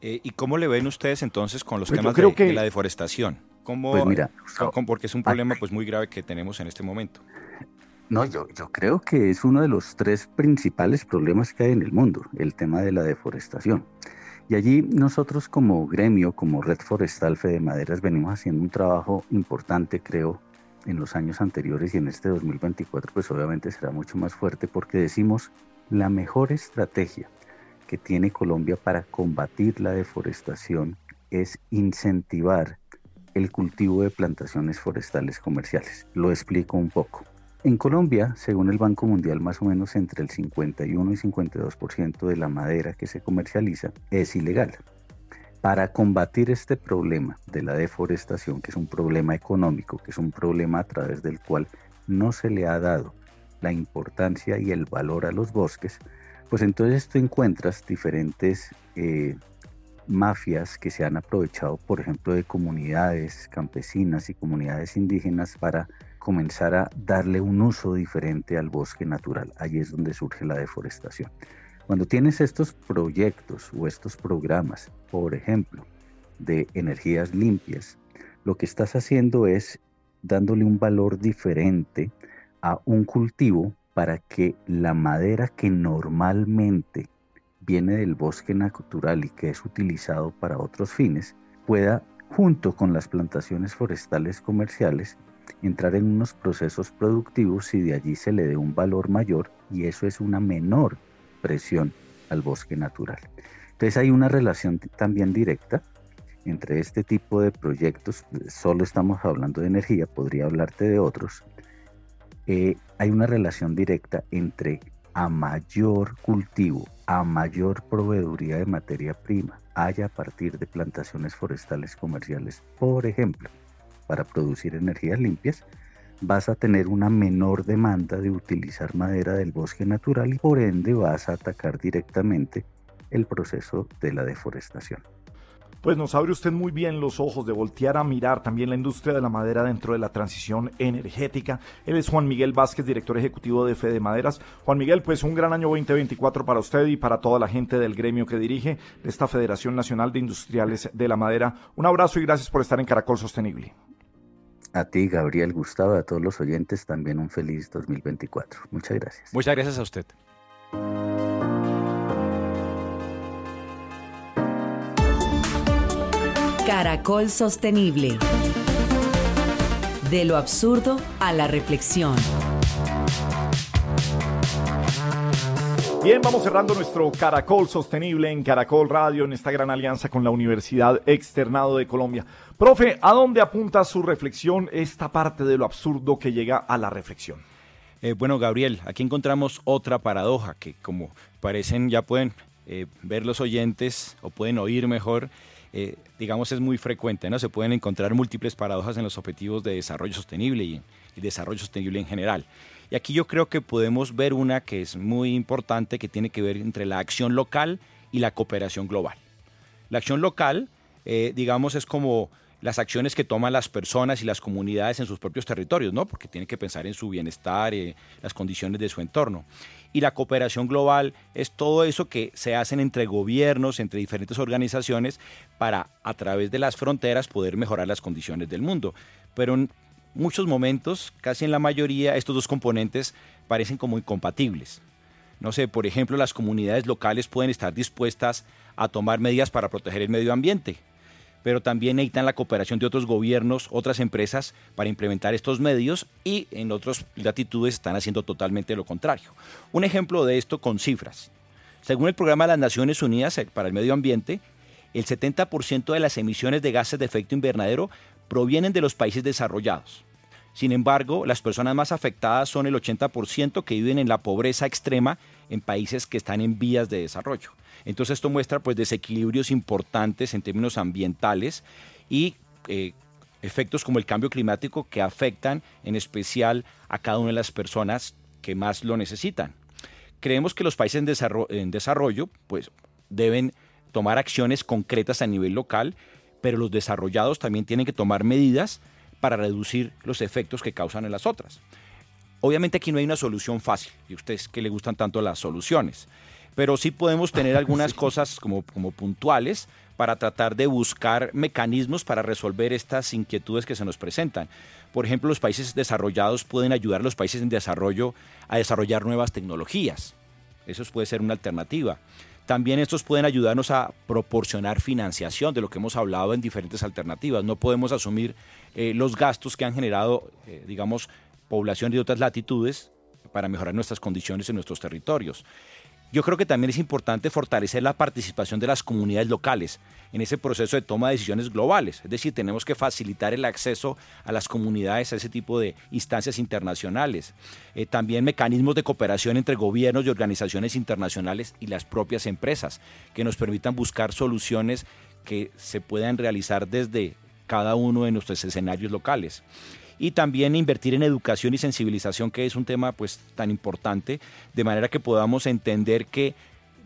Eh, ¿Y cómo le ven ustedes entonces con los pues temas de, la deforestación? ¿Cómo, pues mira, porque es un problema pues muy grave que tenemos en este momento. No, yo, yo creo que es uno de los tres principales problemas que hay en el mundo, el tema de la deforestación. Y allí nosotros como gremio, como Red Forestal Fede Maderas, venimos haciendo un trabajo importante, creo, en los años anteriores y en este 2024 pues obviamente será mucho más fuerte porque decimos la mejor estrategia que tiene Colombia para combatir la deforestación es incentivar el cultivo de plantaciones forestales comerciales. Lo explico un poco. En Colombia, según el Banco Mundial, más o menos entre el 51 y 52% de la madera que se comercializa es ilegal. Para combatir este problema de la deforestación, que es un problema económico, que es un problema a través del cual no se le ha dado la importancia y el valor a los bosques, pues entonces tú encuentras diferentes eh, mafias que se han aprovechado, por ejemplo, de comunidades campesinas y comunidades indígenas para comenzar a darle un uso diferente al bosque natural. Ahí es donde surge la deforestación. Cuando tienes estos proyectos o estos programas, por ejemplo, de energías limpias, lo que estás haciendo es dándole un valor diferente a un cultivo para que la madera que normalmente viene del bosque natural y que es utilizado para otros fines, pueda, junto con las plantaciones forestales comerciales, entrar en unos procesos productivos y de allí se le dé un valor mayor y eso es una menor presión al bosque natural. Entonces hay una relación también directa entre este tipo de proyectos, solo estamos hablando de energía, podría hablarte de otros, eh, hay una relación directa entre a mayor cultivo, a mayor proveeduría de materia prima haya a partir de plantaciones forestales comerciales, por ejemplo, para producir energías limpias, vas a tener una menor demanda de utilizar madera del bosque natural y por ende vas a atacar directamente el proceso de la deforestación. Pues nos abre usted muy bien los ojos de voltear a mirar también la industria de la madera dentro de la transición energética. Él es Juan Miguel Vázquez, director ejecutivo de Fede Maderas. Juan Miguel, pues un gran año 2024 para usted y para toda la gente del gremio que dirige de esta Federación Nacional de Industriales de la Madera. Un abrazo y gracias por estar en Caracol Sostenible. A ti, Gabriel Gustavo, a todos los oyentes, también un feliz 2024. Muchas gracias. Muchas gracias a usted. Caracol Sostenible. De lo absurdo a la reflexión. Bien, vamos cerrando nuestro Caracol Sostenible en Caracol Radio, en esta gran alianza con la Universidad Externado de Colombia. Profe, ¿a dónde apunta su reflexión esta parte de lo absurdo que llega a la reflexión? Eh, bueno, Gabriel, aquí encontramos otra paradoja que como parecen ya pueden eh, ver los oyentes o pueden oír mejor, eh, digamos, es muy frecuente, ¿no? Se pueden encontrar múltiples paradojas en los objetivos de desarrollo sostenible y, desarrollo sostenible en general. Y aquí yo creo que podemos ver una que es muy importante, que tiene que ver entre la acción local y la cooperación global. La acción local, eh, digamos, es como las acciones que toman las personas y las comunidades en sus propios territorios, ¿no? Porque tienen que pensar en su bienestar, y las condiciones de su entorno. Y la cooperación global es todo eso que se hacen entre gobiernos, entre diferentes organizaciones, para a través de las fronteras poder mejorar las condiciones del mundo. Pero en muchos momentos, casi en la mayoría, estos dos componentes parecen como incompatibles. No sé, por ejemplo, las comunidades locales pueden estar dispuestas a tomar medidas para proteger el medio ambiente, pero también necesitan la cooperación de otros gobiernos, otras empresas para implementar estos medios y en otras latitudes están haciendo totalmente lo contrario. Un ejemplo de esto con cifras. Según el Programa de las Naciones Unidas para el Medio Ambiente, el 70% de las emisiones de gases de efecto invernadero provienen de los países desarrollados. Sin embargo, las personas más afectadas son el 80% que viven en la pobreza extrema en países que están en vías de desarrollo. Entonces esto muestra pues desequilibrios importantes en términos ambientales y eh, efectos como el cambio climático que afectan en especial a cada una de las personas que más lo necesitan. Creemos que los países en desarrollo, en desarrollo pues deben tomar acciones concretas a nivel local, pero los desarrollados también tienen que tomar medidas para reducir los efectos que causan en las otras. Obviamente aquí no hay una solución fácil, y ustedes que le gustan tanto las soluciones, pero sí podemos tener algunas cosas como, como puntuales para tratar de buscar mecanismos para resolver estas inquietudes que se nos presentan. Por ejemplo, los países desarrollados pueden ayudar a los países en desarrollo a desarrollar nuevas tecnologías. Eso puede ser una alternativa. También estos pueden ayudarnos a proporcionar financiación, de lo que hemos hablado en diferentes alternativas. No podemos asumir eh, los gastos que han generado, eh, digamos, población de otras latitudes para mejorar nuestras condiciones en nuestros territorios. Yo creo que también es importante fortalecer la participación de las comunidades locales en ese proceso de toma de decisiones globales. Es decir, tenemos que facilitar el acceso a las comunidades a ese tipo de instancias internacionales. Eh, también mecanismos de cooperación entre gobiernos y organizaciones internacionales y las propias empresas que nos permitan buscar soluciones que se puedan realizar desde cada uno de nuestros escenarios locales y también invertir en educación y sensibilización, que es un tema pues tan importante, de manera que podamos entender que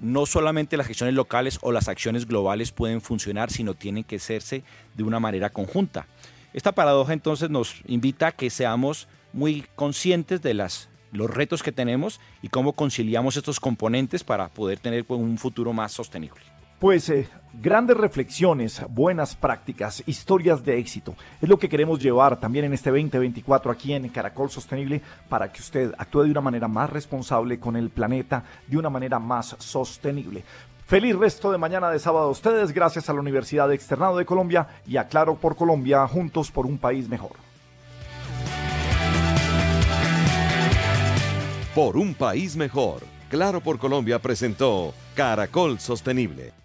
no solamente las acciones locales o las acciones globales pueden funcionar, sino tienen que hacerse de una manera conjunta. Esta paradoja entonces nos invita a que seamos muy conscientes de las, los retos que tenemos y cómo conciliamos estos componentes para poder tener pues, un futuro más sostenible. Pues eh, grandes reflexiones, buenas prácticas, historias de éxito. Es lo que queremos llevar también en este 2024 aquí en Caracol Sostenible para que usted actúe de una manera más responsable con el planeta, de una manera más sostenible. Feliz resto de mañana de sábado a ustedes, gracias a la Universidad Externado de Colombia y a Claro por Colombia, juntos por un país mejor. Por un país mejor, Claro por Colombia presentó Caracol Sostenible